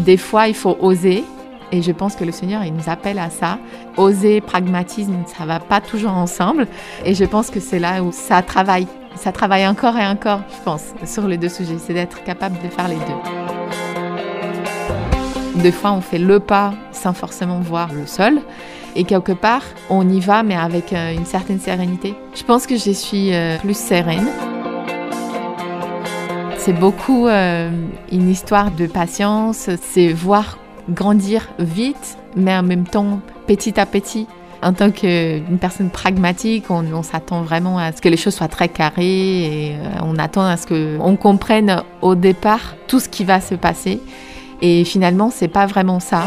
Des fois, il faut oser. Et je pense que le Seigneur, il nous appelle à ça. Oser, pragmatisme, ça va pas toujours ensemble. Et je pense que c'est là où ça travaille. Ça travaille encore et encore, je pense, sur les deux sujets. C'est d'être capable de faire les deux. Des fois, on fait le pas sans forcément voir le sol. Et quelque part, on y va, mais avec euh, une certaine sérénité. Je pense que je suis euh, plus sereine. C'est beaucoup euh, une histoire de patience, c'est voir grandir vite, mais en même temps petit à petit. En tant qu'une personne pragmatique, on, s'attend vraiment à ce que les choses soient très carrées et euh, on attend à ce qu'on comprenne au départ tout ce qui va se passer. Et finalement, c'est pas vraiment ça.